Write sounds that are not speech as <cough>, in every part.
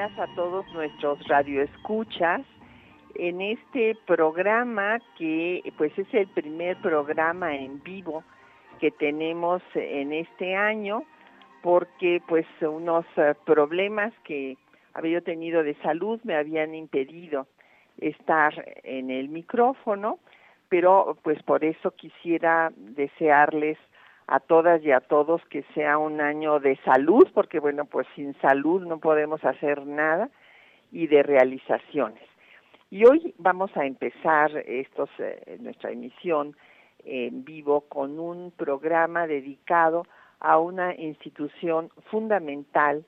A todos nuestros radioescuchas en este programa que pues es el primer programa en vivo que tenemos en este año porque pues unos eh, problemas que había tenido de salud me habían impedido estar en el micrófono, pero pues por eso quisiera desearles a todas y a todos que sea un año de salud, porque bueno, pues sin salud no podemos hacer nada, y de realizaciones. Y hoy vamos a empezar estos, eh, nuestra emisión en vivo con un programa dedicado a una institución fundamental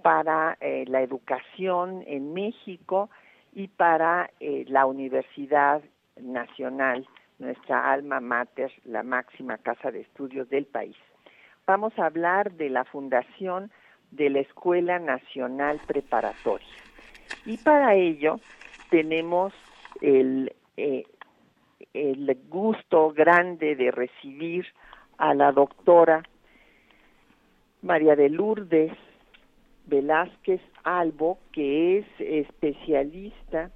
para eh, la educación en México y para eh, la Universidad Nacional nuestra alma mater, la máxima casa de estudios del país. Vamos a hablar de la fundación de la Escuela Nacional Preparatoria. Y para ello tenemos el, eh, el gusto grande de recibir a la doctora María de Lourdes Velázquez Albo, que es especialista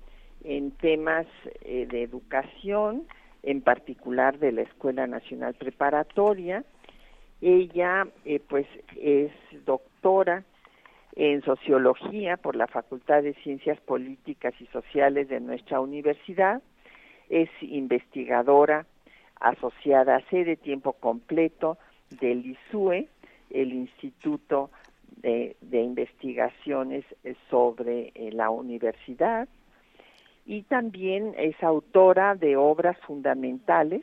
en temas eh, de educación, en particular de la Escuela Nacional Preparatoria. Ella eh, pues es doctora en sociología por la Facultad de Ciencias Políticas y Sociales de nuestra universidad, es investigadora asociada a de tiempo completo del ISUE, el Instituto de, Investigaciones sobre eh, la Universidad, y también es autora de obras fundamentales,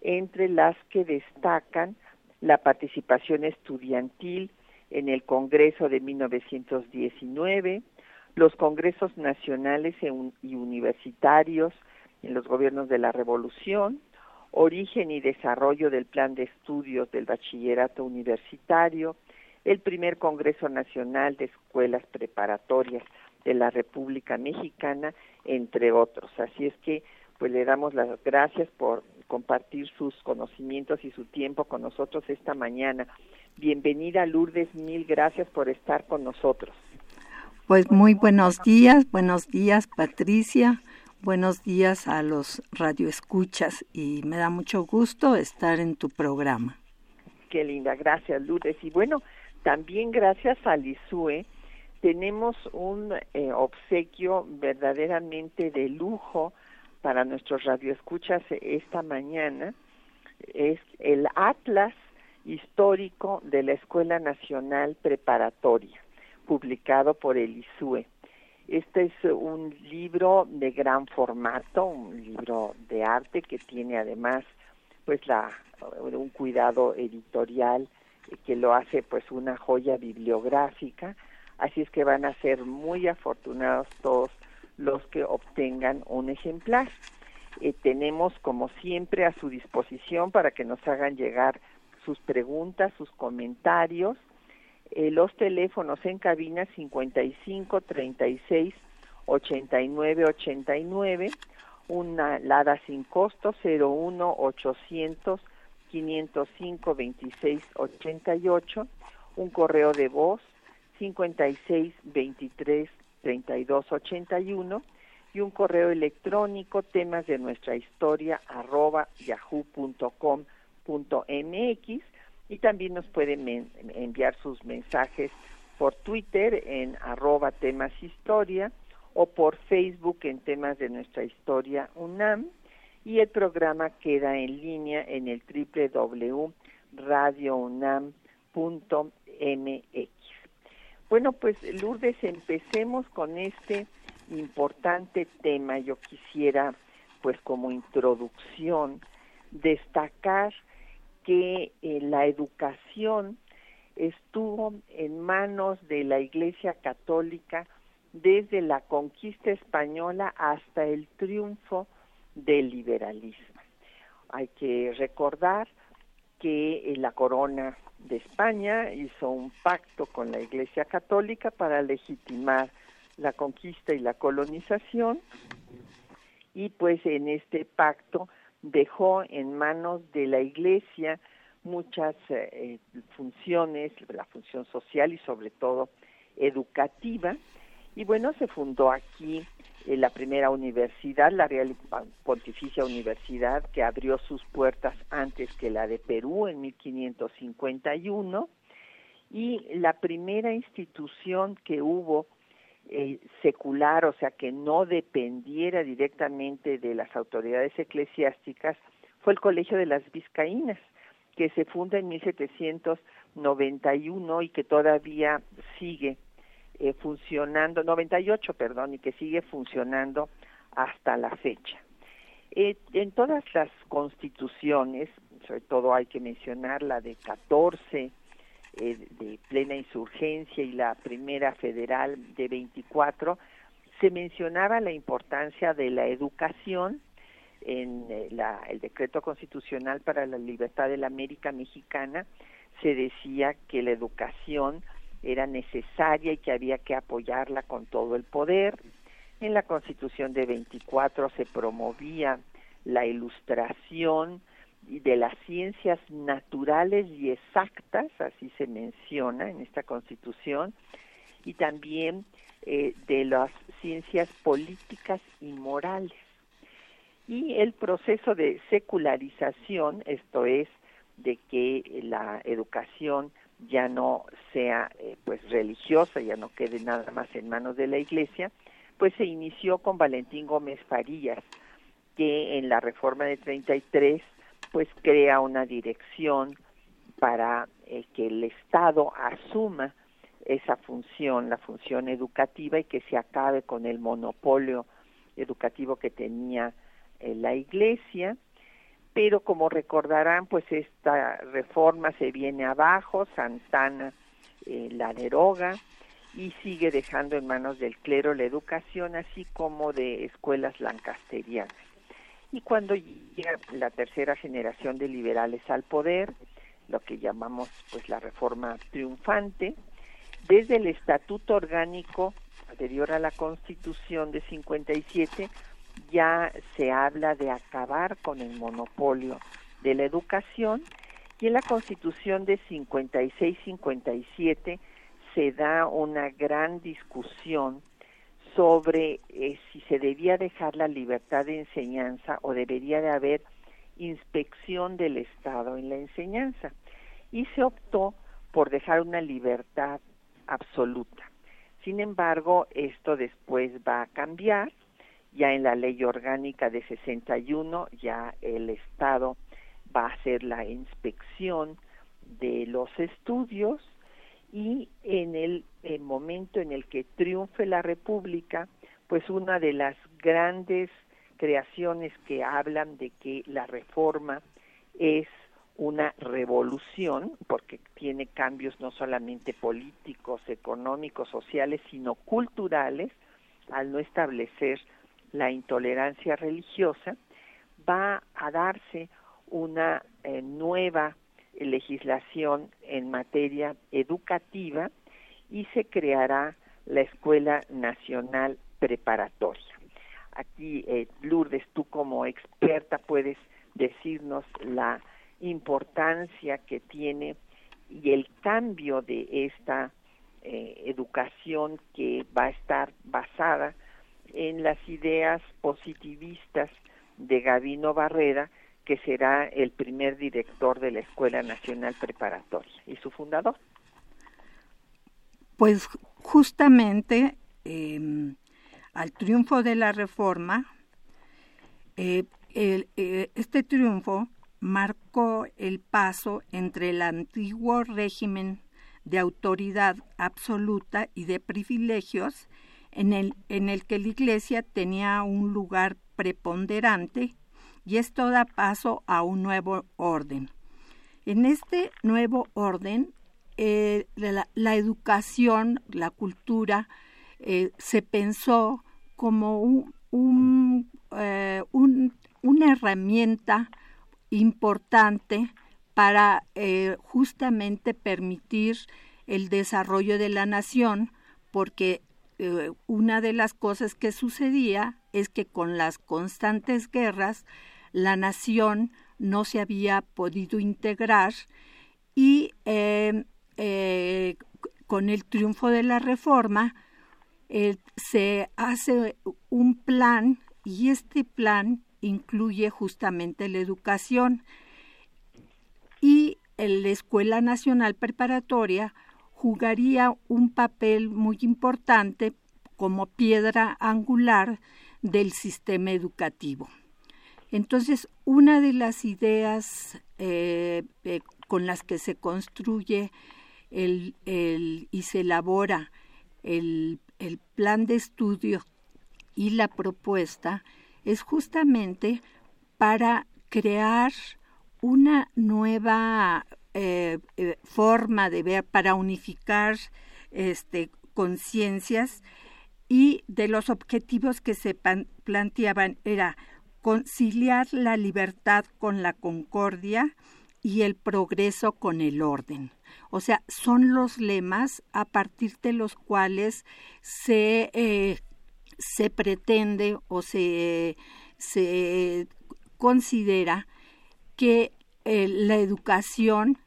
entre las que destacan la participación estudiantil en el Congreso de 1919, los congresos nacionales e y universitarios en los gobiernos de la Revolución, origen y desarrollo del plan de estudios del bachillerato universitario, el primer Congreso Nacional de Escuelas Preparatorias de la República Mexicana, entre otros. Así es que pues le damos las gracias por compartir sus conocimientos y su tiempo con nosotros esta mañana. Bienvenida Lourdes, mil gracias por estar con nosotros. Pues muy buenos días, buenos días Patricia, buenos días a los radioescuchas y me da mucho gusto estar en tu programa. Qué linda, gracias Lourdes. Y bueno, también gracias a Lisue tenemos un eh, obsequio verdaderamente de lujo para nuestros radioescuchas esta mañana. Es el Atlas histórico de la Escuela Nacional Preparatoria, publicado por el ISUE. Este es un libro de gran formato, un libro de arte que tiene además pues la un cuidado editorial que lo hace pues una joya bibliográfica Así es que van a ser muy afortunados todos los que obtengan un ejemplar. Eh, tenemos, como siempre, a su disposición para que nos hagan llegar sus preguntas, sus comentarios. Eh, los teléfonos en cabina 55 36 89 89, una LADA sin costo 01 800 505 26 88, un correo de voz 56 23 32 81 y un correo electrónico temas de nuestra historia arroba yahoo.com.mx y también nos pueden enviar sus mensajes por Twitter en arroba temas historia o por Facebook en temas de nuestra historia UNAM y el programa queda en línea en el www.radiounam.mx. Bueno, pues Lourdes, empecemos con este importante tema. Yo quisiera, pues como introducción, destacar que eh, la educación estuvo en manos de la Iglesia Católica desde la conquista española hasta el triunfo del liberalismo. Hay que recordar que eh, la corona de España hizo un pacto con la Iglesia Católica para legitimar la conquista y la colonización y pues en este pacto dejó en manos de la Iglesia muchas eh, funciones, la función social y sobre todo educativa. Y bueno, se fundó aquí la primera universidad, la Real Pontificia Universidad, que abrió sus puertas antes que la de Perú en 1551. Y la primera institución que hubo eh, secular, o sea, que no dependiera directamente de las autoridades eclesiásticas, fue el Colegio de las Vizcaínas, que se funda en 1791 y que todavía sigue eh, funcionando, 98, perdón, y que sigue funcionando hasta la fecha. Eh, en todas las constituciones, sobre todo hay que mencionar la de 14 eh, de plena insurgencia y la primera federal de 24, se mencionaba la importancia de la educación en eh, la, el decreto constitucional para la libertad de la América Mexicana, se decía que la educación era necesaria y que había que apoyarla con todo el poder. En la Constitución de 24 se promovía la ilustración, de las ciencias naturales y exactas, así se menciona en esta constitución, y también eh, de las ciencias políticas y morales. Y el proceso de secularización, esto es, de que la educación ya no sea eh, pues religiosa, ya no quede nada más en manos de la Iglesia, pues se inició con Valentín Gómez Farías, que en la reforma de 33 pues crea una dirección para eh, que el Estado asuma esa función, la función educativa y que se acabe con el monopolio educativo que tenía eh, la Iglesia. Pero como recordarán, pues esta reforma se viene abajo, Santana eh, la deroga y sigue dejando en manos del clero la educación, así como de escuelas lancasterianas. Y cuando llega la tercera generación de liberales al poder, lo que llamamos pues la reforma triunfante, desde el estatuto orgánico anterior a la Constitución de 57 ya se habla de acabar con el monopolio de la educación y en la Constitución de 56-57 se da una gran discusión sobre eh, si se debía dejar la libertad de enseñanza o debería de haber inspección del Estado en la enseñanza. Y se optó por dejar una libertad absoluta. Sin embargo, esto después va a cambiar. Ya en la ley orgánica de 61 ya el Estado va a hacer la inspección de los estudios y en el, momento en el que triunfe la República, pues una de las grandes creaciones que hablan de que la reforma es una revolución, porque tiene cambios no solamente políticos, económicos, sociales, sino culturales, al no establecer la intolerancia religiosa, va a darse una eh, nueva legislación en materia educativa y se creará la Escuela Nacional Preparatoria. Aquí, eh, Lourdes, tú como experta puedes decirnos la importancia que tiene y el cambio de esta eh, educación que va a estar basada en las ideas positivistas de Gavino Barrera, que será el primer director de la Escuela Nacional Preparatoria y su fundador. Pues justamente em, al triunfo de la reforma, eh, eh, este triunfo marcó el paso entre el antiguo régimen de autoridad absoluta y de privilegios en el, en el que la Iglesia tenía un lugar preponderante y esto da paso a un nuevo orden. En este nuevo orden, eh, la, educación, la cultura, eh, se pensó como un, eh, una herramienta importante para justamente permitir el desarrollo de la nación, porque una de las cosas que sucedía es que con las constantes guerras la nación no se había podido integrar y eh, eh, con el triunfo de la reforma eh, se hace un plan y este plan incluye justamente la educación y la Escuela Nacional Preparatoria jugaría un papel muy importante como piedra angular del sistema educativo. Entonces, una de las ideas eh, eh, con las que se construye el, y se elabora el, plan de estudio y la propuesta es justamente para crear una nueva eh, forma de ver, para unificar este, conciencias y de los objetivos que se planteaban era conciliar la libertad con la concordia y el progreso con el orden. O sea, son los lemas a partir de los cuales se, eh, se pretende o se, se considera que eh, la educación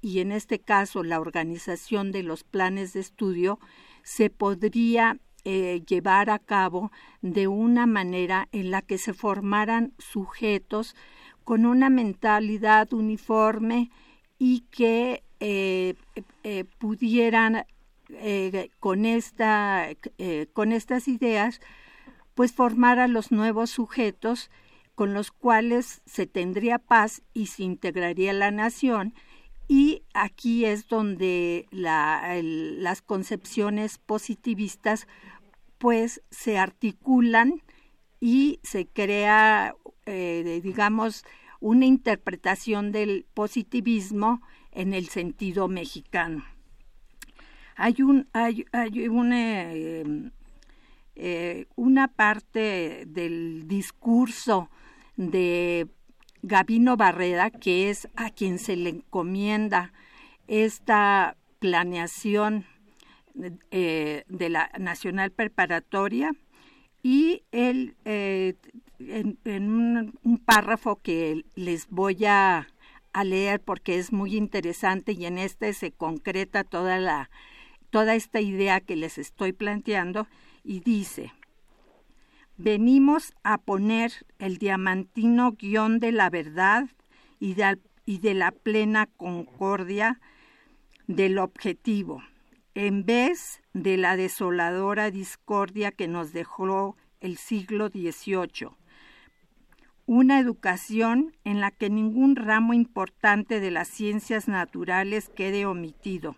y en este caso la organización de los planes de estudio se podría eh, llevar a cabo de una manera en la que se formaran sujetos con una mentalidad uniforme y que eh, eh, pudieran con, esta, con estas ideas pues formar a los nuevos sujetos con los cuales se tendría paz y se integraría la nación y aquí es donde las concepciones positivistas pues se articulan y se crea, eh, digamos, una interpretación del positivismo en el sentido mexicano. Hay, un, hay, hay una, em, eh, una parte del discurso de Gabino Barreda, que es a quien se le encomienda esta planeación eh, de la Nacional Preparatoria. Y él eh, en, un, párrafo que les voy a, a, leer porque es muy interesante y en este se concreta toda la toda esta idea que les estoy planteando y dice venimos a poner el diamantino guion de la verdad y y de la plena concordia del objetivo en vez de la desoladora discordia que nos dejó el siglo XVIII. Una educación en la que ningún ramo importante de las ciencias naturales quede omitido,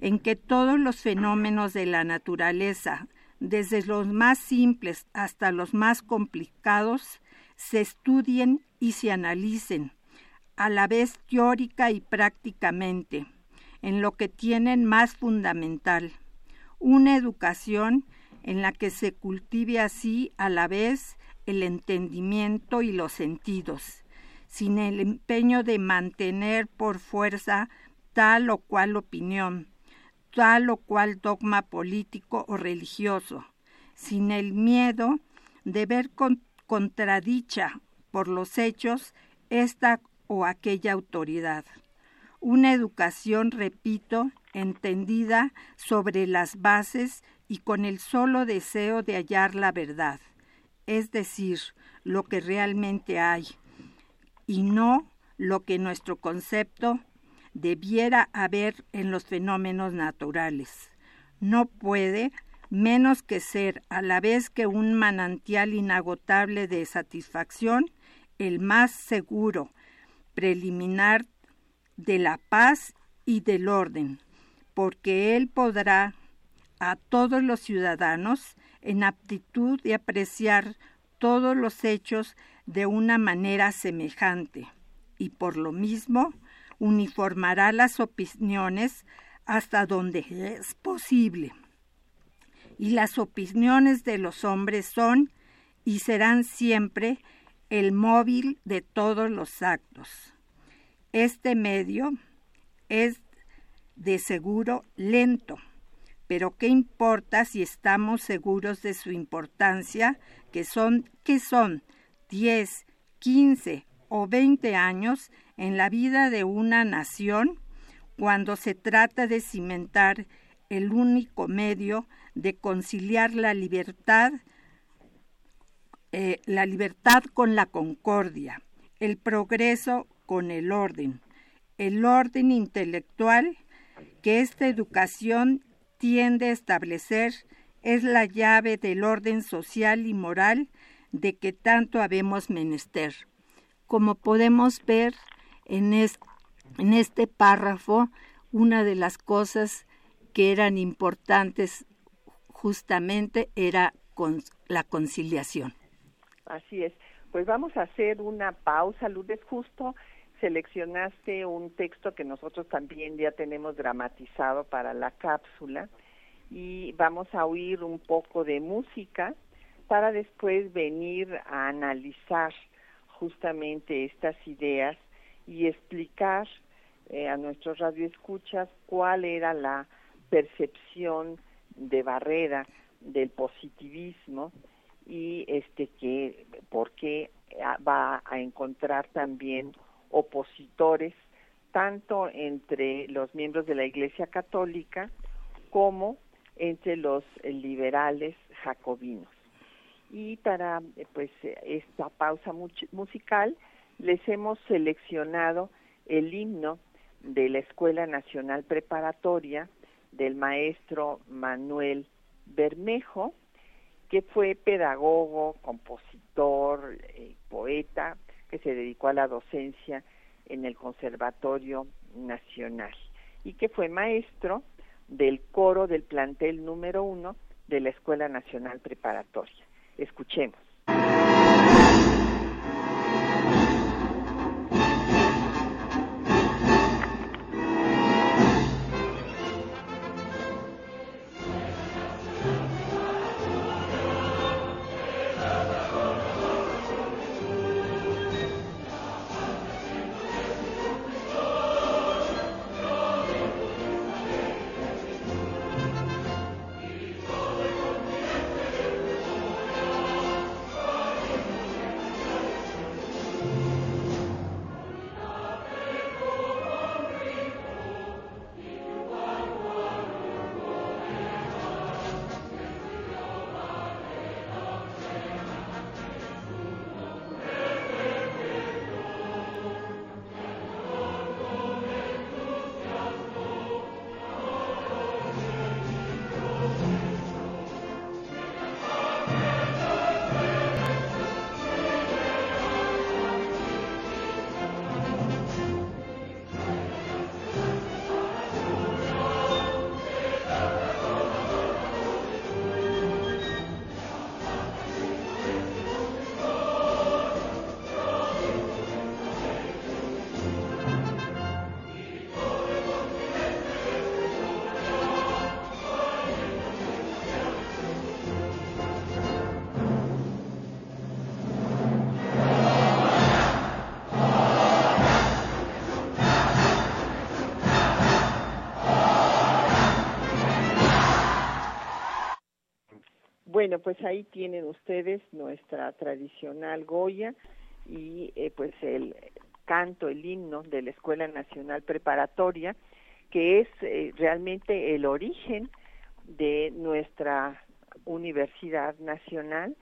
en que todos los fenómenos de la naturaleza, desde los más simples hasta los más complicados, se estudien y se analicen, a la vez teórica y prácticamente, en lo que tienen más fundamental, una educación en la que se cultive así a la vez el entendimiento y los sentidos, sin el empeño de mantener por fuerza tal o cual opinión, tal o cual dogma político o religioso, sin el miedo de ver contradicha por los hechos esta o aquella autoridad. Una educación, repito, entendida sobre las bases y con el solo deseo de hallar la verdad, es decir, lo que realmente hay, y no lo que nuestro concepto debiera haber en los fenómenos naturales. No puede menos que ser a la vez que un manantial inagotable de satisfacción, el más seguro, preliminar de la paz y del orden, porque él podrá a todos los ciudadanos en aptitud de apreciar todos los hechos de una manera semejante y por lo mismo uniformará las opiniones hasta donde es posible. Y las opiniones de los hombres son y serán siempre el móvil de todos los actos. Este medio es de seguro lento, pero ¿qué importa si estamos seguros de su importancia, que son, que son 10, 15 o 20 años en la vida de una nación cuando se trata de cimentar el único medio de conciliar la libertad, eh, la libertad con la concordia, el progreso con el orden, el orden intelectual que esta educación tiende a establecer es la llave del orden social y moral de que tanto habemos menester. Como podemos ver en, en este párrafo, una de las cosas que eran importantes justamente era con la conciliación. Así es. Pues vamos a hacer una pausa, Lourdes, justo seleccionaste un texto que nosotros también ya tenemos dramatizado para la cápsula y vamos a oír un poco de música para después venir a analizar justamente estas ideas y explicar eh, a nuestros radioescuchas cuál era la percepción de barrera del positivismo y este que por qué va a encontrar también opositores tanto entre los miembros de la Iglesia Católica como entre los liberales jacobinos. Y para pues esta pausa musical les hemos seleccionado el himno de la Escuela Nacional Preparatoria del maestro Manuel Bermejo, que fue pedagogo, compositor, eh, poeta, que se dedicó a la docencia en el Conservatorio Nacional y que fue maestro del coro del plantel número uno de la Escuela Nacional Preparatoria. Escuchemos. Bueno, pues ahí tienen ustedes nuestra tradicional Goya y eh, pues el canto, el himno de la Escuela Nacional Preparatoria, que es eh, realmente el origen de nuestra Universidad Nacional,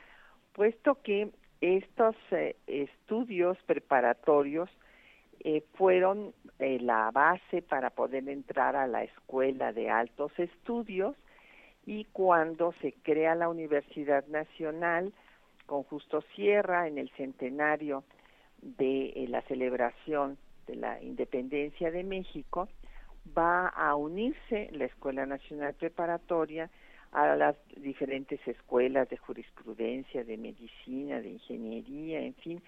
puesto que estos eh, estudios preparatorios fueron la base para poder entrar a la escuela de altos estudios y cuando se crea la Universidad Nacional con Justo Sierra en el centenario de la celebración de la independencia de México, va a unirse la Escuela Nacional Preparatoria a las diferentes escuelas de jurisprudencia, de medicina, de ingeniería, en fin,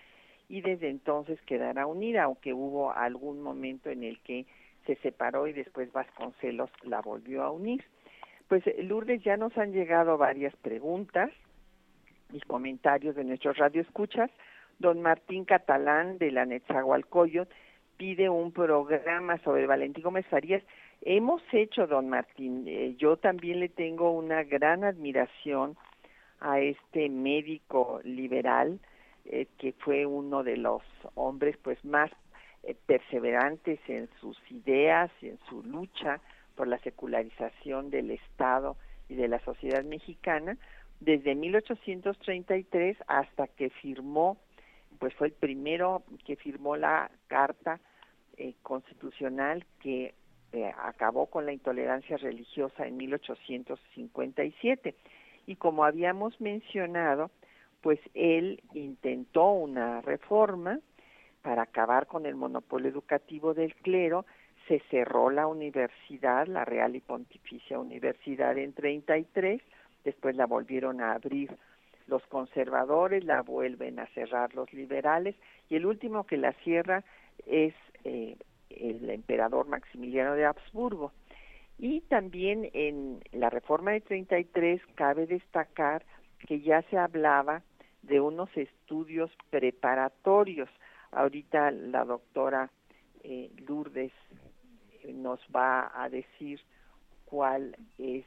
y desde entonces quedará unida, aunque hubo algún momento en el que se separó y después Vasconcelos la volvió a unir. Pues Lourdes, ya nos han llegado varias preguntas y comentarios de nuestros radioescuchas. Don Martín Catalán de la Netzahualcoyot pide un programa sobre Valentín Gómez Farías. Hemos hecho, don Martín, eh, yo también le tengo una gran admiración a este médico liberal eh, que fue uno de los hombres pues más eh, perseverantes en sus ideas en su lucha por la secularización del Estado y de la sociedad mexicana desde 1833 hasta que firmó pues fue el primero que firmó la Carta eh, Constitucional que eh, acabó con la intolerancia religiosa en 1857. Y como habíamos mencionado, pues él intentó una reforma para acabar con el monopolio educativo del clero, se cerró la universidad, la Real y Pontificia Universidad en 33, después la volvieron a abrir los conservadores, la vuelven a cerrar los liberales y el último que la cierra es eh, el emperador Maximiliano de Habsburgo. Y también en la reforma de 33 cabe destacar que ya se hablaba de unos estudios preparatorios. Ahorita la doctora eh, Lourdes nos va a decir cuál es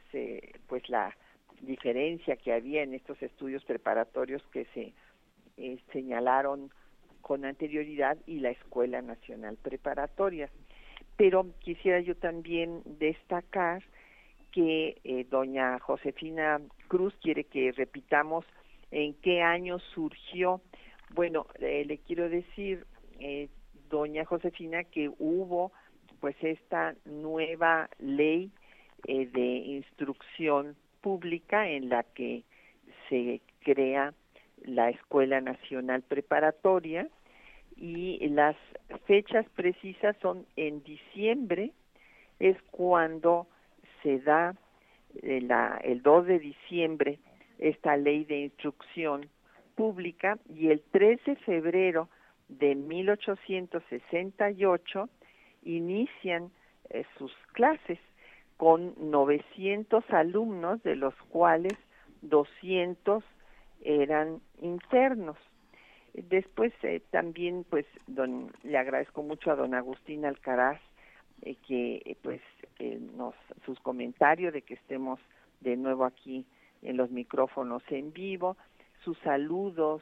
pues la diferencia que había en estos estudios preparatorios que se eh, señalaron con anterioridad y la Escuela Nacional Preparatoria. Pero quisiera yo también destacar que eh, doña Josefina Cruz quiere que repitamos en qué año surgió. Bueno, eh, le quiero decir, doña Josefina, que hubo pues esta nueva ley de instrucción pública en la que se crea la Escuela Nacional Preparatoria y las fechas precisas son en diciembre, es cuando se da eh, la, el 2 de diciembre esta ley de instrucción pública y el 13 de febrero de 1868 inician eh, sus clases con 900 alumnos, de los cuales 200 eran internos. Después eh, también pues don, le agradezco mucho a don Agustín Alcaraz eh, que pues nos sus comentarios de que estemos de nuevo aquí en los micrófonos en vivo, sus saludos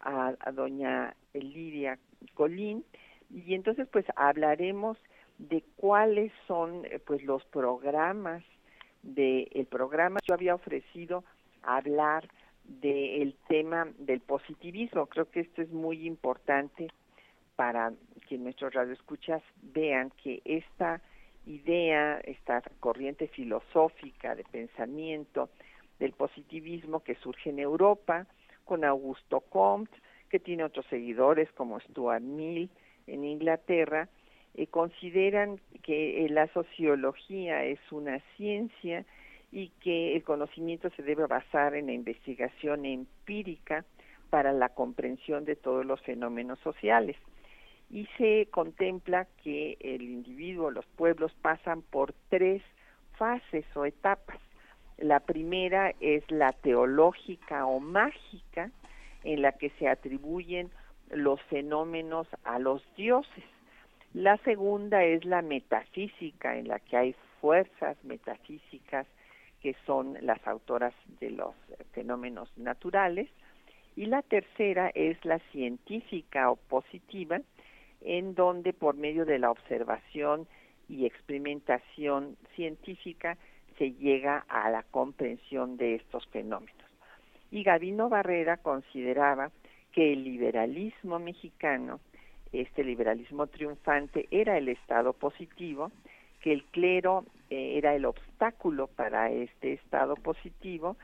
a, a doña Lidia Colín y entonces pues hablaremos de cuáles son eh, pues los programas del el programa. Yo había ofrecido hablar del tema del positivismo. Creo que esto es muy importante para que nuestros radioescuchas vean que esta idea esta corriente filosófica de pensamiento del positivismo que surge en Europa con Augusto Comte que tiene otros seguidores como Stuart Mill en Inglaterra eh, consideran que eh, la sociología es una ciencia y que el conocimiento se debe basar en la investigación empírica para la comprensión de todos los fenómenos sociales. Y se contempla que el individuo, los pueblos pasan por tres fases o etapas. La primera es la teológica o mágica, en la que se atribuyen los fenómenos a los dioses la segunda es la metafísica, en la que hay fuerzas metafísicas que son las autoras de los fenómenos naturales. Y la tercera es la científica o positiva, en donde por medio de la observación y experimentación científica se llega a la comprensión de estos fenómenos. Y Gavino Barrera consideraba que el liberalismo mexicano, este liberalismo triunfante, era el Estado positivo, que el clero eh, era el obstáculo para este Estado positivo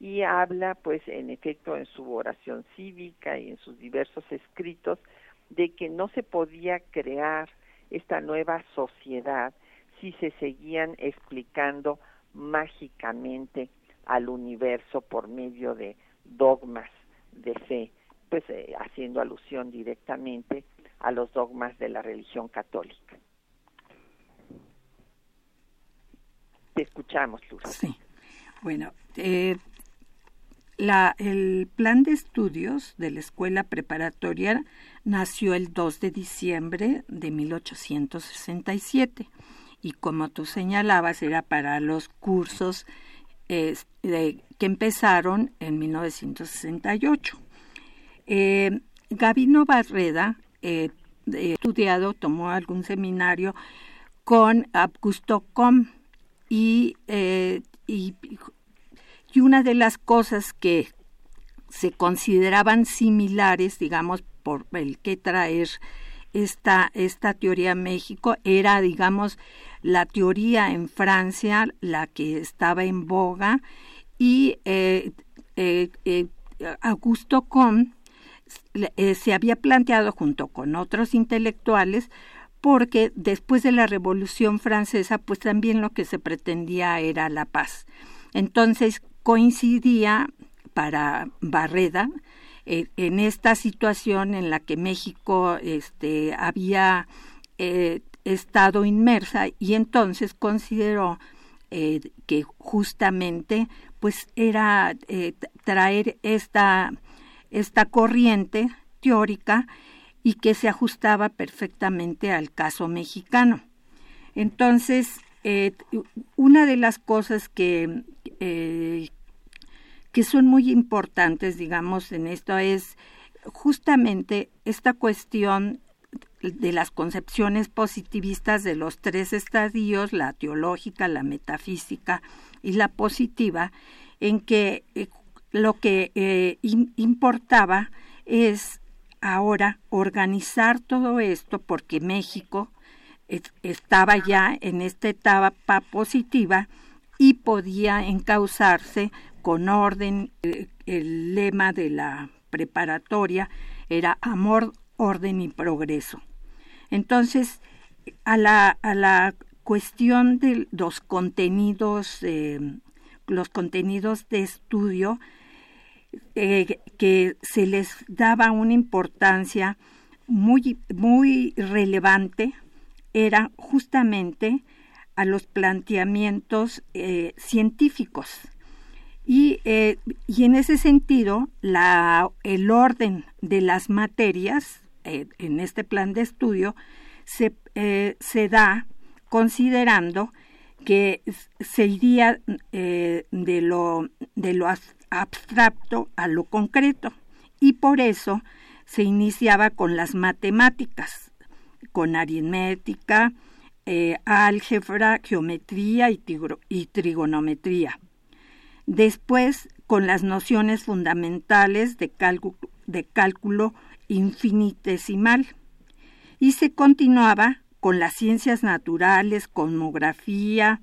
y habla, pues, en efecto, en su oración cívica y en sus diversos escritos, de que no se podía crear esta nueva sociedad si se seguían explicando mágicamente al universo por medio de dogmas de fe, pues eh, haciendo alusión directamente a los dogmas de la religión católica. Te escuchamos, Luz. Sí. Bueno, eh, la, el plan de estudios de la escuela preparatoria nació el 2 de diciembre de 1867 y como tú señalabas era para los cursos que empezaron en 1968. Eh, Gabino Barreda eh, estudiado, tomó algún seminario con Augusto Com y, eh, y, y una de las cosas que se consideraban similares, digamos, por el que traer esta, esta teoría a México era, digamos, la teoría en Francia, la que estaba en boga, y eh, Augusto Comte se había planteado junto con otros intelectuales porque después de la Revolución Francesa, pues también lo que se pretendía era la paz. Entonces coincidía para Barreda en esta situación en la que México este, había estado inmersa y entonces consideró eh, que justamente pues era eh, traer esta, esta corriente teórica y que se ajustaba perfectamente al caso mexicano. Entonces, eh, una de las cosas que, que son muy importantes, digamos, en esto es justamente esta cuestión de las concepciones positivistas de los tres estadios, la teológica, la metafísica y la positiva, en que eh, lo que eh, importaba es ahora organizar todo esto porque México estaba ya en esta etapa positiva y podía encauzarse con orden. Eh, el lema de la preparatoria era amor, orden y progreso. Entonces, a la, a la cuestión de los contenidos, eh, los contenidos de estudio, eh, que se les daba una importancia muy, muy relevante, era justamente a los planteamientos eh, científicos. Y, y, en ese sentido, la, el orden de las materias eh, en este plan de estudio se, eh, se da considerando que se iría eh, de, lo, de lo abstracto a lo concreto y por eso se iniciaba con las matemáticas, con aritmética, álgebra, geometría y, trigonometría. Después con las nociones fundamentales de, de cálculo infinitesimal y se continuaba con las ciencias naturales, cosmografía,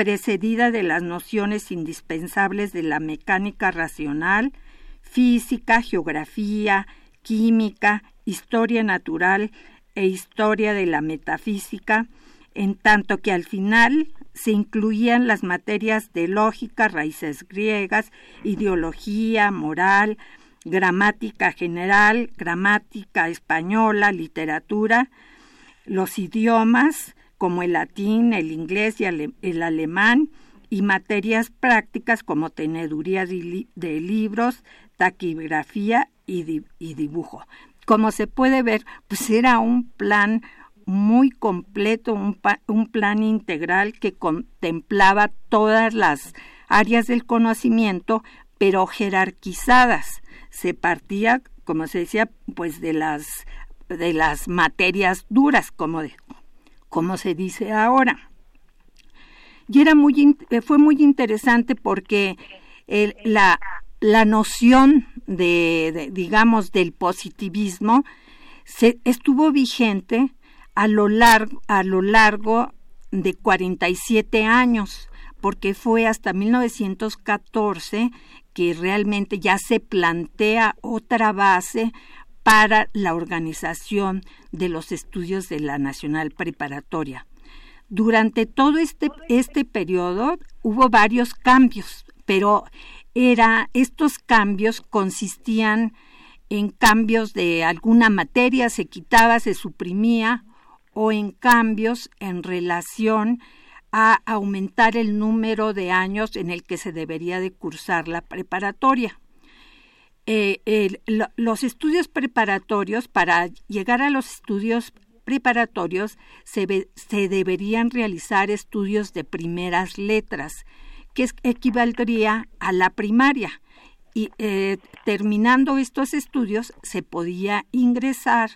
precedida de las nociones indispensables de la mecánica racional, física, geografía, química, historia natural e historia de la metafísica, en tanto que al final se incluían las materias de lógica, raíces griegas, ideología, moral, gramática general, gramática española, literatura, los idiomas como el latín, el inglés y el alemán, y materias prácticas como teneduría de, libros, taquigrafía y, dibujo. Como se puede ver, pues era un plan muy completo, un, un plan integral que contemplaba todas las áreas del conocimiento, pero jerarquizadas se partía, como se decía, pues de las de las materias duras, como, de, como se dice ahora. Y era muy, fue muy interesante porque el, la, la noción de, digamos, del positivismo se, estuvo vigente a lo largo, a lo largo de 47 años, porque fue hasta 1914 que realmente ya se plantea otra base para la organización de los estudios de la Nacional Preparatoria. Durante todo este, este periodo hubo varios cambios, pero era, estos cambios consistían en cambios de alguna materia, se quitaba, se suprimía, o en cambios en relación a aumentar el número de años en el que se debería de cursar la preparatoria. Eh, los estudios preparatorios, para llegar a los estudios preparatorios, se, se deberían realizar estudios de primeras letras, que equivaldría a la primaria. Y eh, terminando estos estudios, se podía ingresar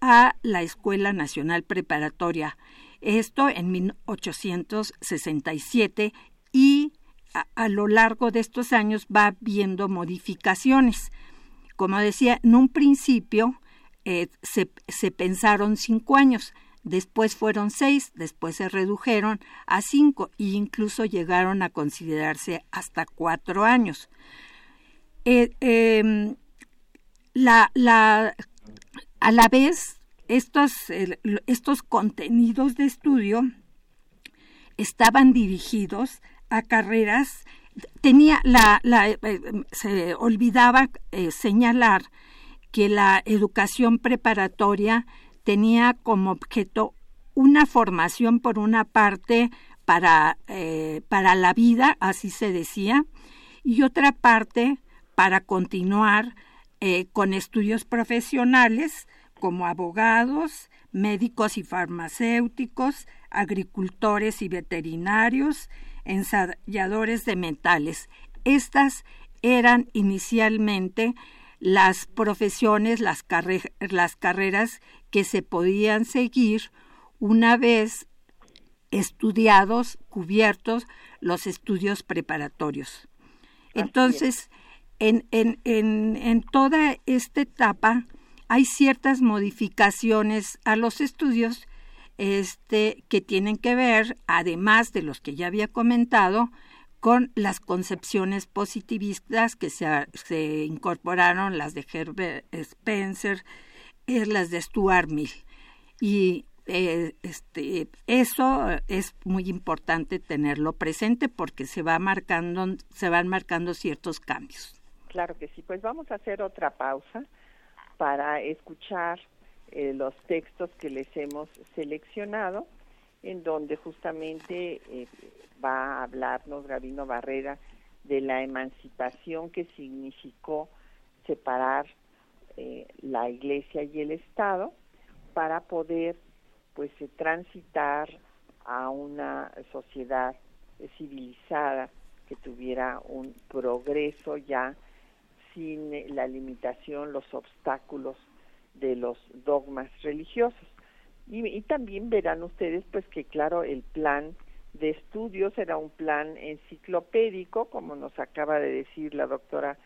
a la Escuela Nacional Preparatoria. Esto en 1867 y a, lo largo de estos años va viendo modificaciones. Como decía, en un principio eh, se, pensaron cinco años, después fueron seis, después se redujeron a cinco e incluso llegaron a considerarse hasta cuatro años. Eh, em, la, la, a la vez, estos, estos contenidos de estudio estaban dirigidos a carreras tenía la, la eh, se olvidaba eh, señalar que la educación preparatoria tenía como objeto una formación por una parte para, eh, para la vida, así se decía, y otra parte para continuar con estudios profesionales como abogados, médicos y farmacéuticos, agricultores y veterinarios, ensayadores de metales. Estas eran inicialmente las profesiones, las, las carreras que se podían seguir una vez estudiados, cubiertos los estudios preparatorios. Entonces, en, en, en, en, toda esta etapa hay ciertas modificaciones a los estudios este, que tienen que ver, además de los que ya había comentado, con las concepciones positivistas que se, incorporaron, las de Herbert Spencer, es las de Stuart Mill. Y eh, este, eso es muy importante tenerlo presente porque se va marcando, se van marcando ciertos cambios. Claro que sí, pues vamos a hacer otra pausa para escuchar eh, los textos que les hemos seleccionado, en donde justamente eh, va a hablarnos Gravino Barrera de la emancipación que significó separar eh, la Iglesia y el Estado para poder pues transitar a una sociedad civilizada que tuviera un progreso ya sin la limitación, los obstáculos de los dogmas religiosos. Y, también verán ustedes pues que claro el plan de estudios era un plan enciclopédico, como nos acaba de decir la doctora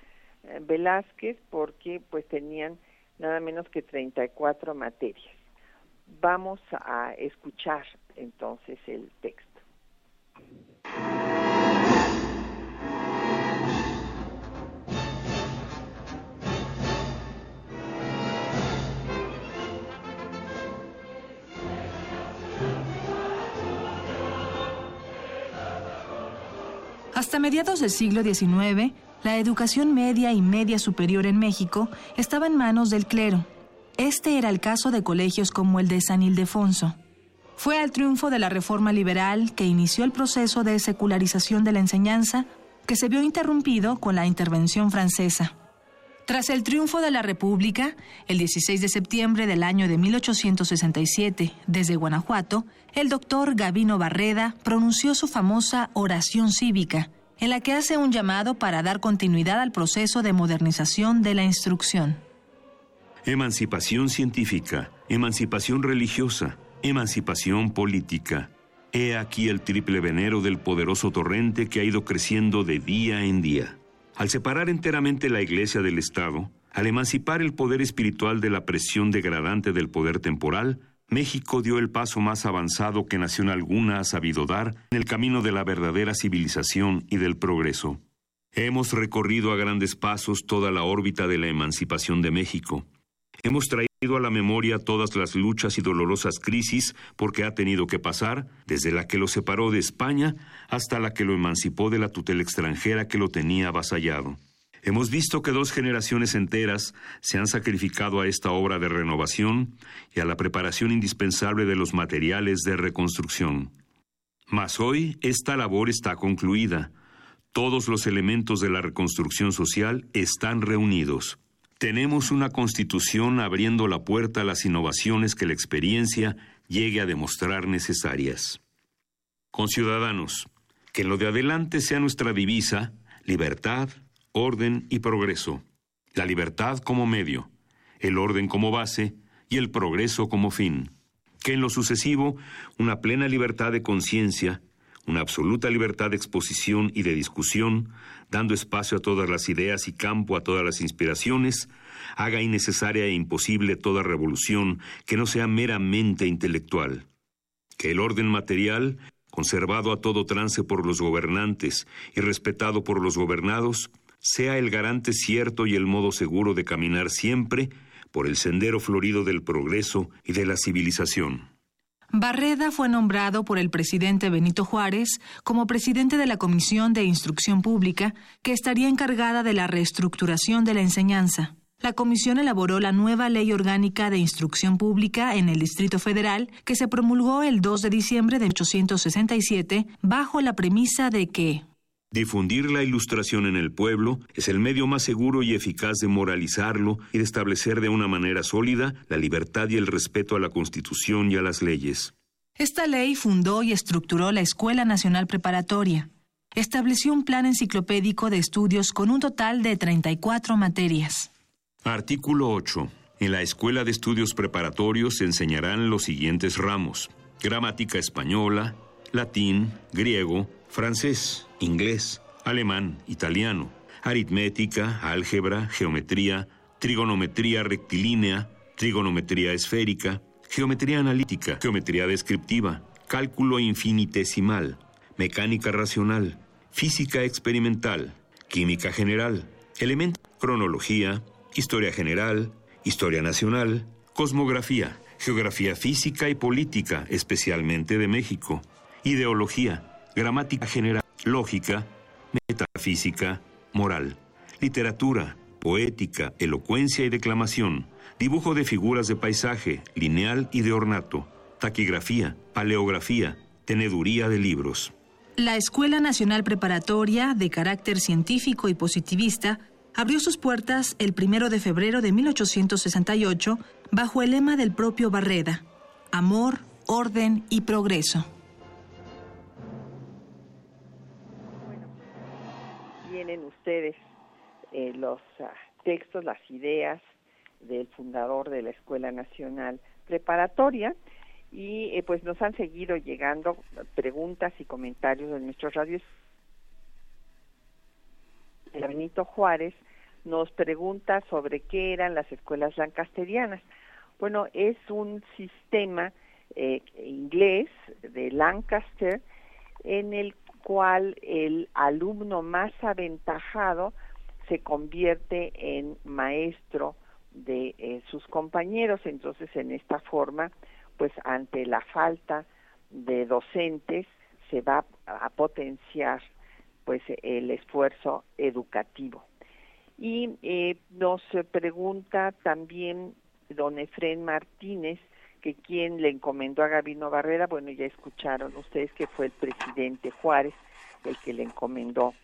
eh, Velázquez, porque pues tenían nada menos que 34 materias. Vamos a escuchar entonces el texto. Mediados del siglo XIX, la educación media y media superior en México estaba en manos del clero. Este era el caso de colegios como el de San Ildefonso. Fue al triunfo de la reforma liberal que inició el proceso de secularización de la enseñanza, que se vio interrumpido con la intervención francesa. Tras el triunfo de la República, el 16 de septiembre del año de 1867, desde Guanajuato, el doctor Gavino Barreda pronunció su famosa oración cívica, en la que hace un llamado para dar continuidad al proceso de modernización de la instrucción. Emancipación científica, emancipación religiosa, emancipación política. He aquí el triple venero del poderoso torrente que ha ido creciendo de día en día. Al separar enteramente la Iglesia del Estado, al emancipar el poder espiritual de la presión degradante del poder temporal, México dio el paso más avanzado que nación alguna ha sabido dar en el camino de la verdadera civilización y del progreso. Hemos recorrido a grandes pasos toda la órbita de la emancipación de México. Hemos traído a la memoria todas las luchas y dolorosas crisis porque ha tenido que pasar, desde la que lo separó de España hasta la que lo emancipó de la tutela extranjera que lo tenía avasallado. Hemos visto que dos generaciones enteras se han sacrificado a esta obra de renovación y a la preparación indispensable de los materiales de reconstrucción. Mas hoy esta labor está concluida. Todos los elementos de la reconstrucción social están reunidos. Tenemos una constitución abriendo la puerta a las innovaciones que la experiencia llegue a demostrar necesarias. Conciudadanos, que lo de adelante sea nuestra divisa libertad, orden y progreso, la libertad como medio, el orden como base y el progreso como fin. Que en lo sucesivo una plena libertad de conciencia, una absoluta libertad de exposición y de discusión, dando espacio a todas las ideas y campo a todas las inspiraciones, haga innecesaria e imposible toda revolución que no sea meramente intelectual. Que el orden material, conservado a todo trance por los gobernantes y respetado por los gobernados, sea el garante cierto y el modo seguro de caminar siempre por el sendero florido del progreso y de la civilización. Barreda fue nombrado por el presidente Benito Juárez como presidente de la Comisión de Instrucción Pública, que estaría encargada de la reestructuración de la enseñanza. La comisión elaboró la nueva Ley Orgánica de Instrucción Pública en el Distrito Federal, que se promulgó el 2 de diciembre de 1867, bajo la premisa de que Difundir la ilustración en el pueblo es el medio más seguro y eficaz de moralizarlo y de establecer de una manera sólida la libertad y el respeto a la Constitución y a las leyes. Esta ley fundó y estructuró la Escuela Nacional Preparatoria. Estableció un plan enciclopédico de estudios con un total de 34 materias. Artículo 8. En la Escuela de Estudios Preparatorios se enseñarán los siguientes ramos. Gramática española, latín, griego, francés, inglés, alemán, italiano, aritmética, álgebra, geometría, trigonometría rectilínea, trigonometría esférica, geometría analítica, geometría descriptiva, cálculo infinitesimal, mecánica racional, física experimental, química general, elemento, cronología, historia general, historia nacional, cosmografía, geografía física y política, especialmente de México, ideología, gramática general, lógica, metafísica, moral, literatura, poética, elocuencia y declamación, dibujo de figuras de paisaje, lineal y de ornato, taquigrafía, paleografía, teneduría de libros. La Escuela Nacional Preparatoria, de carácter científico y positivista, abrió sus puertas el primero de febrero de 1868 bajo el lema del propio Barreda: Amor, orden y progreso. Ustedes eh, los ah, textos, las ideas del fundador de la Escuela Nacional Preparatoria y eh, pues nos han seguido llegando preguntas y comentarios de nuestros radios. Benito Juárez nos pregunta sobre qué eran las escuelas lancasterianas. Bueno, es un sistema eh, inglés de Lancaster en el cual el alumno más aventajado se convierte en maestro de eh, sus compañeros. Entonces, en esta forma, pues ante la falta de docentes, se va a potenciar pues el esfuerzo educativo. Y eh, nos pregunta también don Efren Martínez que quien le encomendó a Gabino Barrera, bueno, ya escucharon ustedes que fue el presidente Juárez el que le encomendó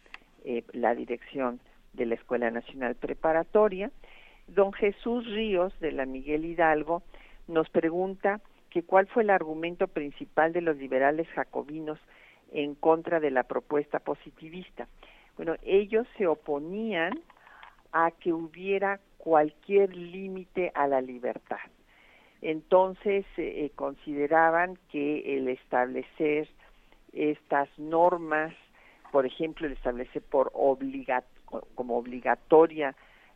eh, la dirección de la Escuela Nacional Preparatoria. Don Jesús Ríos, de la Miguel Hidalgo, nos pregunta que cuál fue el argumento principal de los liberales jacobinos en contra de la propuesta positivista. Bueno, ellos se oponían a que hubiera cualquier límite a la libertad. Entonces eh, eh, consideraban que el establecer estas normas por ejemplo, el establecer por como obligatoria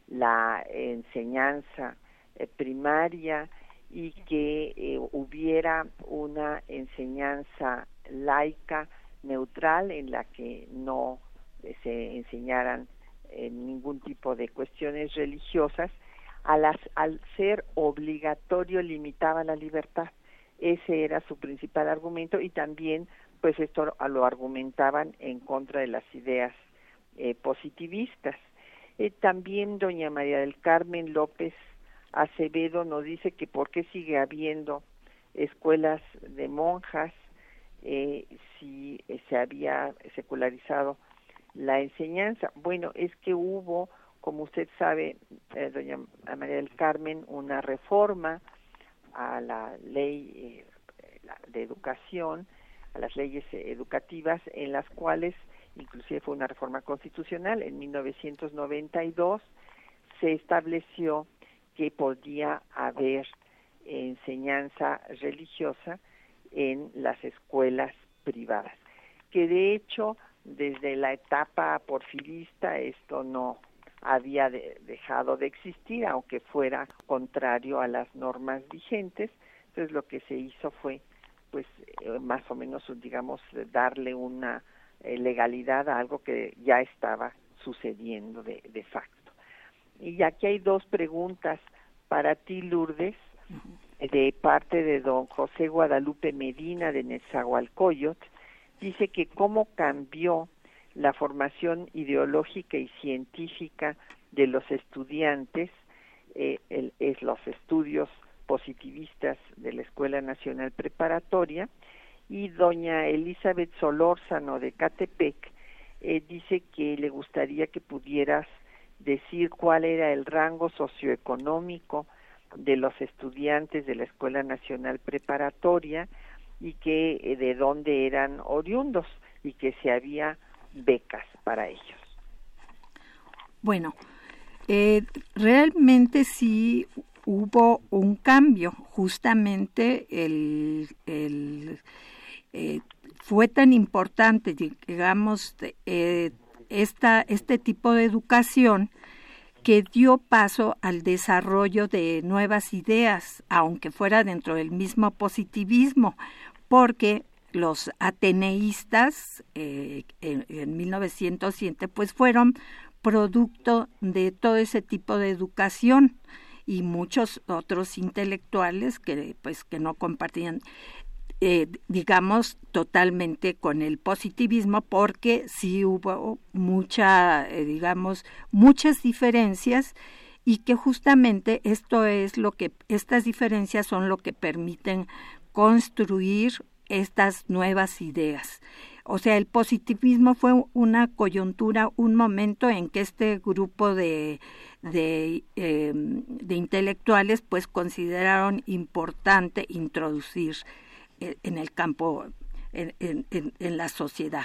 la enseñanza eh, primaria y que hubiera una enseñanza laica neutral en la que no se enseñaran ningún tipo de cuestiones religiosas, a las, al ser obligatorio limitaba la libertad. Ese era su principal argumento y también pues esto lo argumentaban en contra de las ideas eh, positivistas. Eh, también doña María del Carmen López Acevedo nos dice que por qué sigue habiendo escuelas de monjas eh, si se había secularizado la enseñanza. Bueno, es que hubo, como usted sabe, doña María del Carmen, una reforma a la ley de educación a las leyes educativas en las cuales inclusive fue una reforma constitucional. En 1992 se estableció que podía haber enseñanza religiosa en las escuelas privadas que de hecho desde la etapa porfirista esto no había dejado de existir aunque fuera contrario a las normas vigentes entonces lo que se hizo fue pues eh, más o menos digamos darle una eh, legalidad a algo que ya estaba sucediendo de, de facto. Y aquí hay dos preguntas para ti, Lourdes, de parte de don José Guadalupe Medina de Nezahualcóyotl. Dice que cómo cambió la formación ideológica y científica de los estudiantes, eh, es los estudios positivistas de la Escuela Nacional Preparatoria y doña Elizabeth Solórzano de Catepec eh, dice que le gustaría que pudieras decir cuál era el rango socioeconómico de los estudiantes de la Escuela Nacional Preparatoria y que eh, de dónde eran oriundos y que si había becas para ellos. Bueno, eh, realmente sí hubo un cambio, justamente el, eh, fue tan importante, digamos, eh, esta, este tipo de educación que dio paso al desarrollo de nuevas ideas, aunque fuera dentro del mismo positivismo, porque los ateneístas eh, en, en 1907 pues fueron producto de todo ese tipo de educación y muchos otros intelectuales que pues que no compartían eh, digamos totalmente con el positivismo porque sí hubo mucha eh, digamos muchas diferencias y que justamente esto es lo que estas diferencias son lo que permiten construir estas nuevas ideas. O sea, el positivismo fue una coyuntura, un momento en que este grupo de, de, em, intelectuales pues consideraron importante introducir eh, en el campo, en, la sociedad.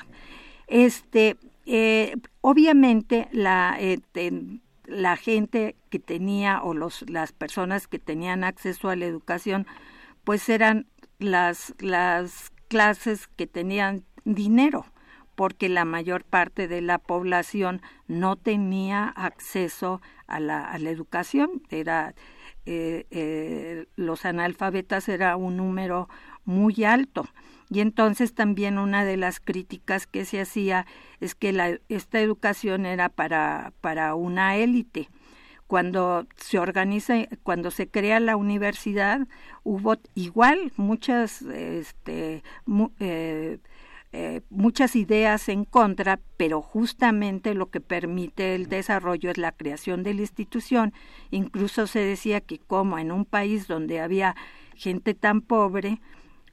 Este, eh, obviamente la, eh, la gente que tenía o los, las personas que tenían acceso a la educación pues eran las, las clases que tenían dinero porque la mayor parte de la población no tenía acceso a la, a la educación. Era, eh, eh, los analfabetas era un número muy alto. Y entonces también una de las críticas que se hacía es que la, esta educación era para, para una élite. Cuando se organiza, cuando se crea la universidad, hubo igual muchas este, eh, eh, muchas ideas en contra, pero justamente lo que permite el desarrollo es la creación de la institución. Incluso se decía que como en un país donde había gente tan pobre,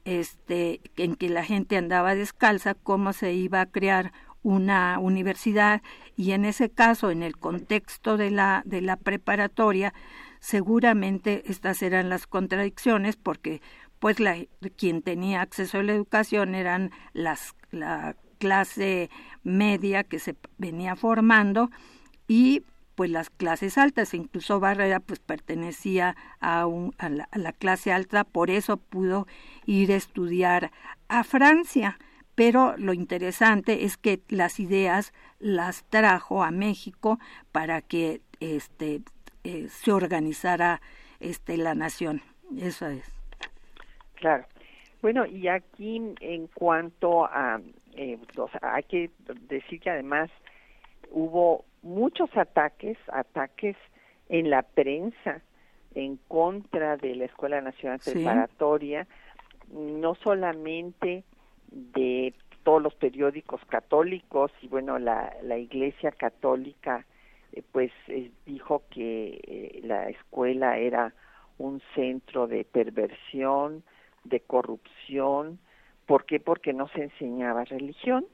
este, en que la gente andaba descalza, cómo se iba a crear una universidad y en ese caso, en el contexto de la, de la preparatoria, seguramente estas eran las contradicciones porque pues la, quien tenía acceso a la educación eran las, la clase media que se venía formando y pues las clases altas, incluso Barrera pues pertenecía a, un, a, la, clase alta, por eso pudo ir a estudiar a Francia, pero lo interesante es que las ideas las trajo a México para que este eh, se organizara este la nación. Eso es. Claro. Bueno, y aquí en cuanto a, eh, hay que decir que además hubo muchos ataques, ataques en la prensa en contra de la Escuela Nacional Preparatoria, no solamente de todos los periódicos católicos y bueno, la, la Iglesia Católica eh, pues eh, dijo que eh, la escuela era un centro de perversión, de corrupción, ¿por qué? Porque no se enseñaba religión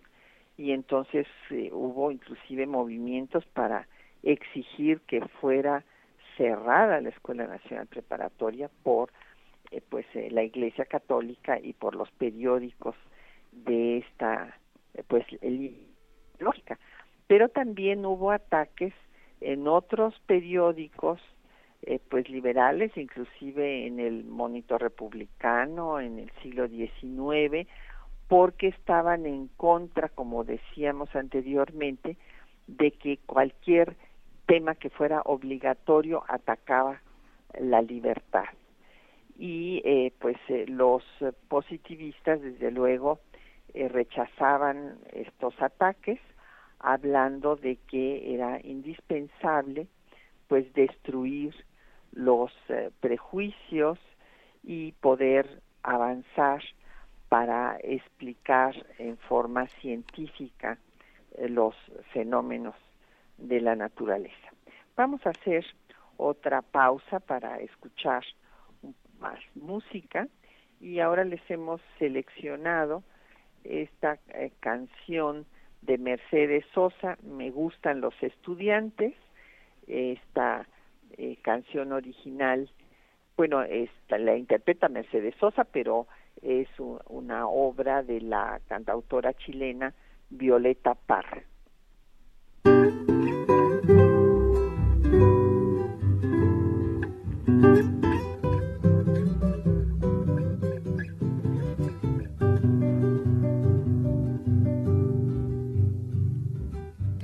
y entonces hubo inclusive movimientos para exigir que fuera cerrada la Escuela Nacional Preparatoria por pues la Iglesia Católica y por los periódicos de esta pues lógica pero también hubo ataques en otros periódicos eh, pues liberales, inclusive en el Monitor Republicano en el siglo XIX, porque estaban en contra, como decíamos anteriormente, de que cualquier tema que fuera obligatorio atacaba la libertad. Y eh, pues eh, los positivistas, desde luego, rechazaban estos ataques hablando de que era indispensable pues destruir los eh, prejuicios y poder avanzar para explicar en forma científica eh, los fenómenos de la naturaleza. Vamos a hacer otra pausa para escuchar más música y ahora les hemos seleccionado esta eh, canción de Mercedes Sosa, Me gustan los estudiantes, esta eh, canción original, bueno, la interpreta Mercedes Sosa, pero es una obra de la cantautora chilena Violeta Parra.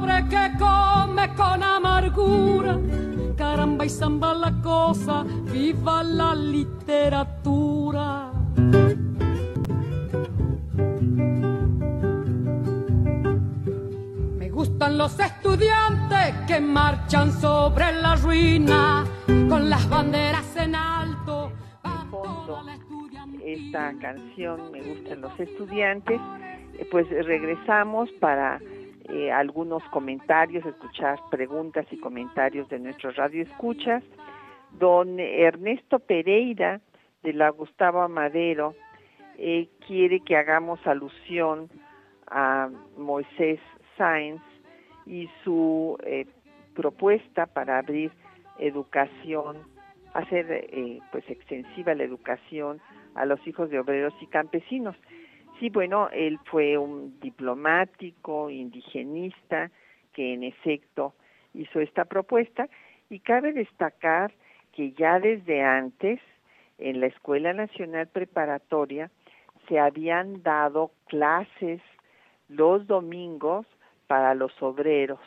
pobre que come con amargura. Caramba y zamba la cosa, viva la literatura. Me gustan los estudiantes que marchan sobre la ruina con las banderas en alto. Esta canción me gustan los estudiantes eh, pues regresamos para eh, algunos comentarios, escuchar preguntas y comentarios de nuestros radioescuchas. Don Ernesto Pereira de la Gustavo Amadero eh, quiere que hagamos alusión a Moisés Sáenz y su propuesta para abrir educación, hacer pues extensiva la educación a los hijos de obreros y campesinos. Sí, bueno, él fue un diplomático, indigenista, que en efecto hizo esta propuesta y cabe destacar que ya desde antes en la Escuela Nacional Preparatoria se habían dado clases los domingos para los obreros,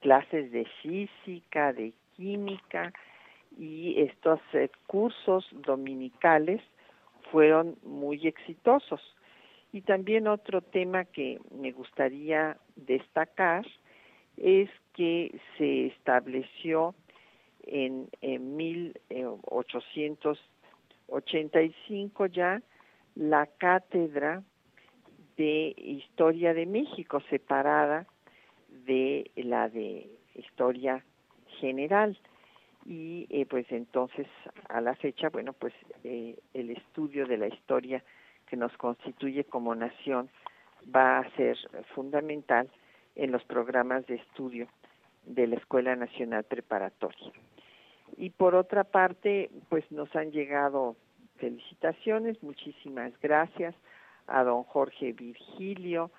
clases de física, de química y estos eh, cursos dominicales fueron muy exitosos. Y también otro tema que me gustaría destacar es que se estableció en, en 1885 ya la cátedra de Historia de México separada de la de Historia General. Y eh, pues entonces a la fecha bueno pues eh, el estudio de la historia que nos constituye como nación va a ser fundamental en los programas de estudio de la Escuela Nacional Preparatoria. Y por otra parte, pues nos han llegado felicitaciones, muchísimas gracias a don Jorge Virgilio,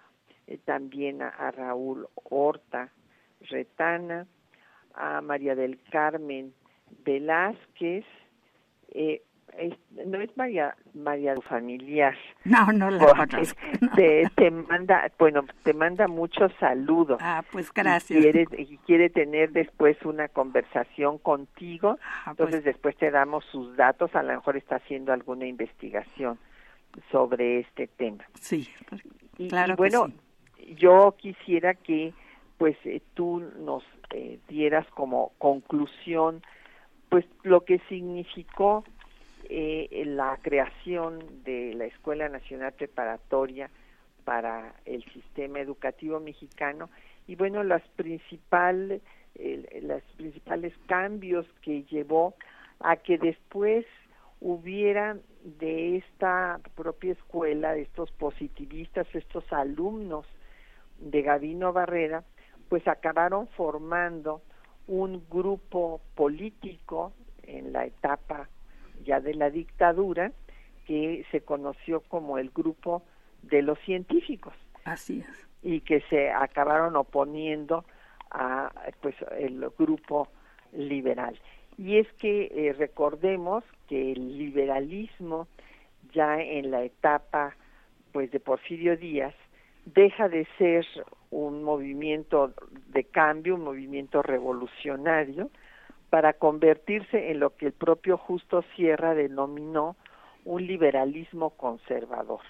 eh, también a, Raúl Horta Retana, a María del Carmen Velázquez, eh, no es María María familiar. <laughs> No, no la conozco. <laughs> Te, manda, bueno, te manda muchos saludos. Ah, pues gracias. Y quiere, y quiere tener después una conversación contigo. Ah, pues. entonces después te damos sus datos. A lo mejor está haciendo alguna investigación sobre este tema. Sí, y, bueno, yo quisiera que pues eh, tú nos eh, dieras como conclusión pues lo que significó eh, la creación de la Escuela Nacional Preparatoria para el sistema educativo mexicano. Y bueno las principales los principales cambios que llevó a que después hubiera de esta propia escuela de estos positivistas estos alumnos de Gavino Barrera pues acabaron formando un grupo político en la etapa ya de la dictadura que se conoció como el grupo de los científicos. Así es. Y que se acabaron oponiendo a pues el grupo liberal. Y es que eh, recordemos que el liberalismo ya en la etapa pues de Porfirio Díaz deja de ser un movimiento de cambio, un movimiento revolucionario, para convertirse en lo que el propio Justo Sierra denominó un liberalismo conservador,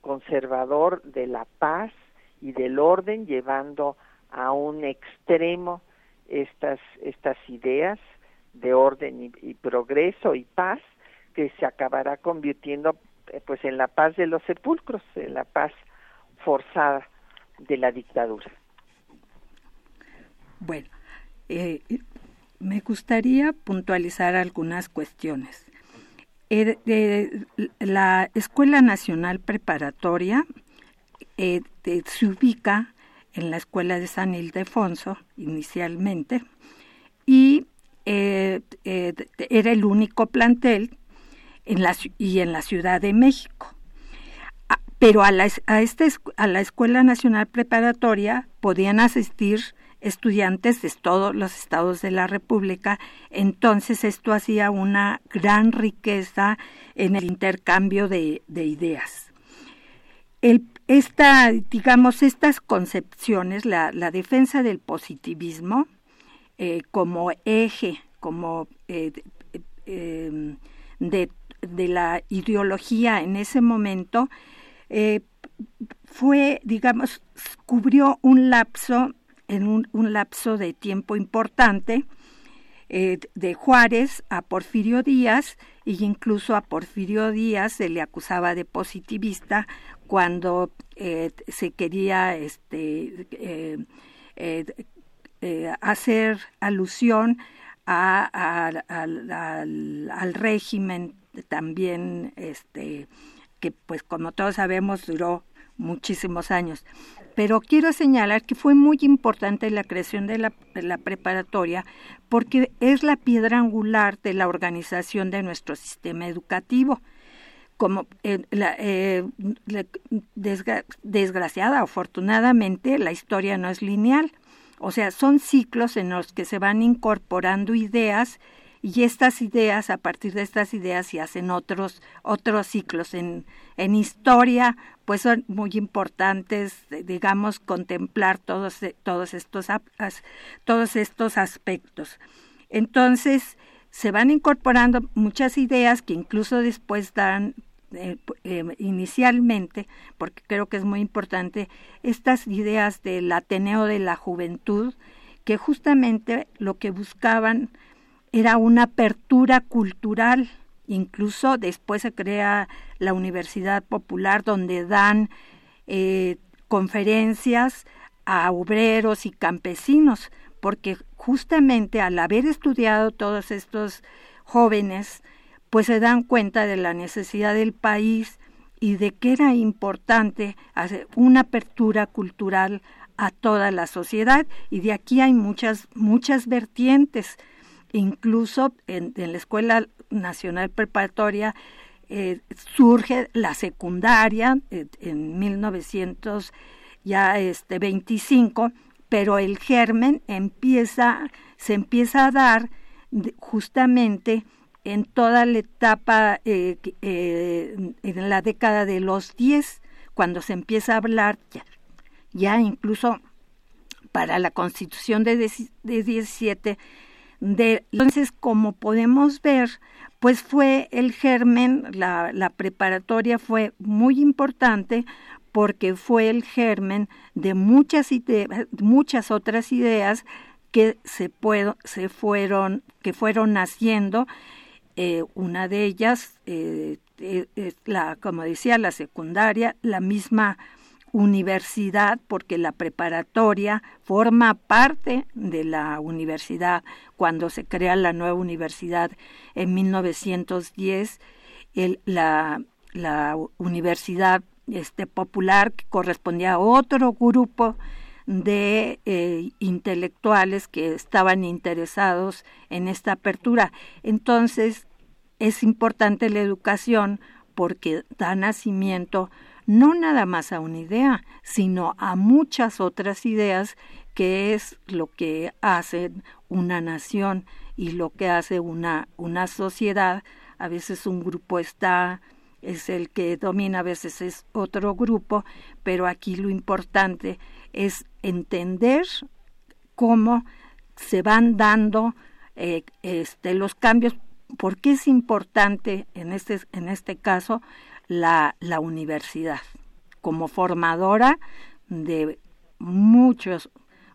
conservador de la paz y del orden, llevando a un extremo estas, estas ideas de orden y, progreso y paz que se acabará convirtiendo eh, pues en la paz de los sepulcros, en la paz forzada de la dictadura. Bueno, eh, me gustaría puntualizar algunas cuestiones. Er, la Escuela Nacional Preparatoria eh, se ubica en la Escuela de San Ildefonso inicialmente y eh, eh, era el único plantel en la, y en la Ciudad de México. Ah, pero a la, a, este, a la Escuela Nacional Preparatoria podían asistir estudiantes de todos los estados de la República, entonces esto hacía una gran riqueza en el intercambio de, ideas. esta, digamos, estas concepciones, la, defensa del positivismo eh, como eje, como eh, em, de, de, la ideología en ese momento, eh, fue, digamos, cubrió un lapso en un, lapso de tiempo importante eh, de Juárez a Porfirio Díaz e incluso a Porfirio Díaz se le acusaba de positivista cuando eh, se quería este, eh, hacer alusión al, al, régimen también este que pues como todos sabemos duró muchísimos años pero quiero señalar que fue muy importante la creación de la, preparatoria porque es la piedra angular de la organización de nuestro sistema educativo. como eh, eh, desgraciada, afortunadamente, la historia no es lineal. O sea, son ciclos en los que se van incorporando ideas y estas ideas, a partir de estas ideas, se hacen otros, otros ciclos. En, en historia, pues son muy importantes, digamos, contemplar todos, todos, estos, todos estos aspectos. Entonces, se van incorporando muchas ideas que incluso después dan eh, eh, inicialmente, porque creo que es muy importante, estas ideas del Ateneo de la Juventud, que justamente lo que buscaban era una apertura cultural. Incluso después se crea la Universidad Popular, donde dan eh, conferencias a obreros y campesinos, porque justamente al haber estudiado todos estos jóvenes, pues se dan cuenta de la necesidad del país y de que era importante hacer una apertura cultural a toda la sociedad y de aquí hay muchas muchas vertientes incluso en, la escuela nacional preparatoria eh, surge la secundaria eh, en 1900 ya este 25 pero el germen empieza se empieza a dar justamente en toda la etapa, eh, en la década de los 10, cuando se empieza a hablar ya, incluso para la constitución de, de 17, de, entonces como podemos ver, pues fue el germen, la, preparatoria fue muy importante porque fue el germen de muchas, muchas otras ideas que se, puedo, se fueron, que fueron naciendo eh, una de ellas eh, eh, la, como decía, la secundaria, la misma universidad, porque la preparatoria forma parte de la universidad. Cuando se crea la nueva universidad en 1910, el, la, la universidad este, popular que correspondía a otro grupo de eh, intelectuales que estaban interesados en esta apertura. Entonces, es importante la educación porque da nacimiento no nada más a una idea, sino a muchas otras ideas que es lo que hace una nación y lo que hace una, una sociedad. A veces un grupo está es el que domina, a veces es otro grupo, pero aquí lo importante es entender cómo se van dando eh, este, los cambios, por qué es importante en este, en este caso la, la universidad como formadora de muchos,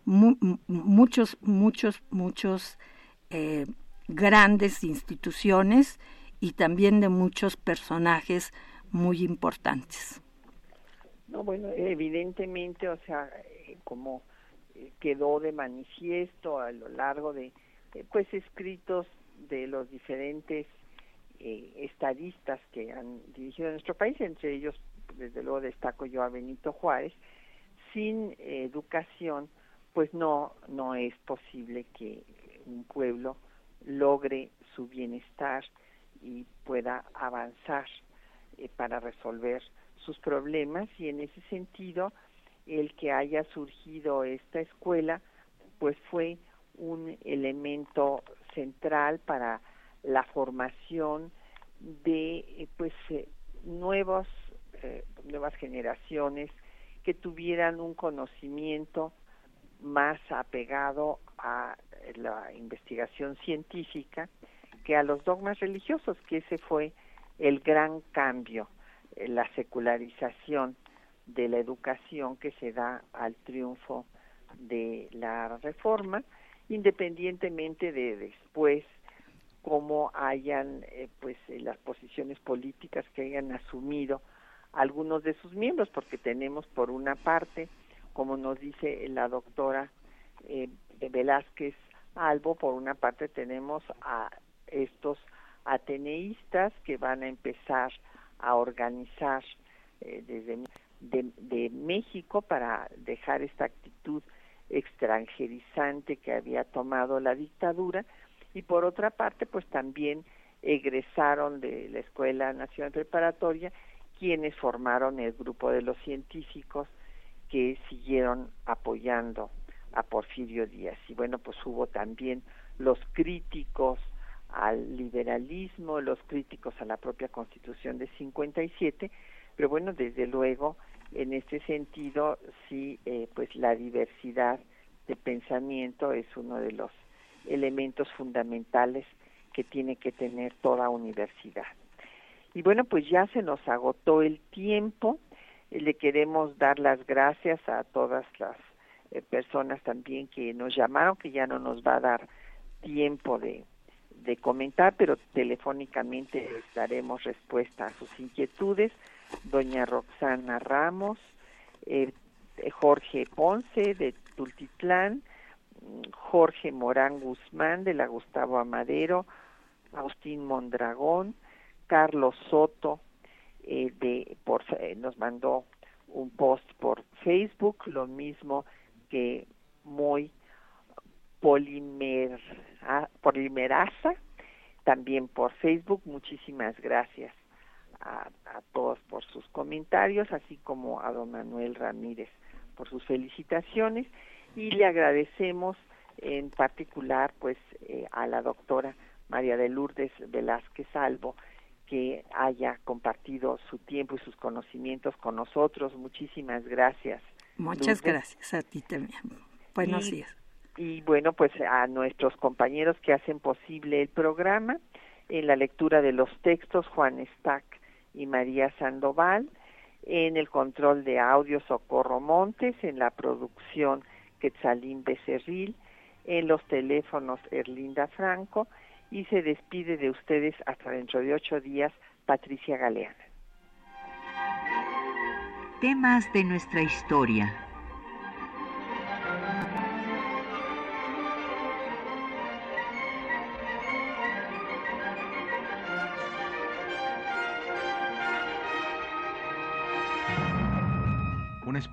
muchos, muchos, muchos eh, grandes instituciones y también de muchos personajes muy importantes. No, bueno, evidentemente, o sea, eh, como eh, quedó de manifiesto a lo largo de, pues, escritos de los diferentes estadistas que han dirigido nuestro país, entre ellos, desde luego, destaco yo a Benito Juárez, sin educación, pues no, no es posible que un pueblo logre su bienestar y pueda avanzar para resolver sus problemas. Y en ese sentido el que haya surgido esta escuela pues fue un elemento central para la formación de eh, pues eh, nuevos eh, nuevas generaciones que tuvieran un conocimiento más apegado a la investigación científica que a los dogmas religiosos que ese fue el gran cambio la secularización de la educación que se da al triunfo de la reforma, independientemente de después cómo hayan eh, pues eh, las posiciones políticas que hayan asumido algunos de sus miembros, porque tenemos por una parte, como nos dice la doctora eh, Velázquez Albo, por una parte tenemos a estos ateneístas que van a empezar a organizar eh, desde de, México para dejar esta actitud extranjerizante que había tomado la dictadura y por otra parte pues también egresaron de la Escuela Nacional Preparatoria, quienes formaron el grupo de los científicos que siguieron apoyando a Porfirio Díaz. Y bueno, pues hubo también los críticos al liberalismo, los críticos a la propia Constitución de 57, pero bueno, desde luego, en este sentido, sí, eh, pues la diversidad de pensamiento es uno de los elementos fundamentales que tiene que tener toda universidad. Y bueno, pues ya se nos agotó el tiempo. Le queremos dar las gracias a todas las eh, personas también que nos llamaron, que ya no nos va a dar tiempo de, de comentar, pero telefónicamente les daremos respuesta a sus inquietudes. Doña Roxana Ramos, eh, Jorge Ponce de Tultitlán, Jorge Morán Guzmán de la Gustavo Amadero, Agustín Mondragón, Carlos Soto eh, de por eh, nos mandó un post por Facebook, lo mismo que muy polimer, polimerasa, también por Facebook. Muchísimas gracias a, todos por sus comentarios, así como a don Manuel Ramírez por sus felicitaciones y le agradecemos en particular pues eh, a la doctora María de Lourdes Velázquez Salvo que haya compartido su tiempo y sus conocimientos con nosotros. Muchísimas gracias. Muchas gracias a ti también. Buenos días. Y bueno, pues a nuestros compañeros que hacen posible el programa, en la lectura de los textos, Juan Stack y María Sandoval, en el control de audio Socorro Montes, en la producción Quetzalín Becerril, en los teléfonos Erlinda Franco y se despide de ustedes hasta dentro de ocho días Patricia Galeana. Temas de nuestra historia.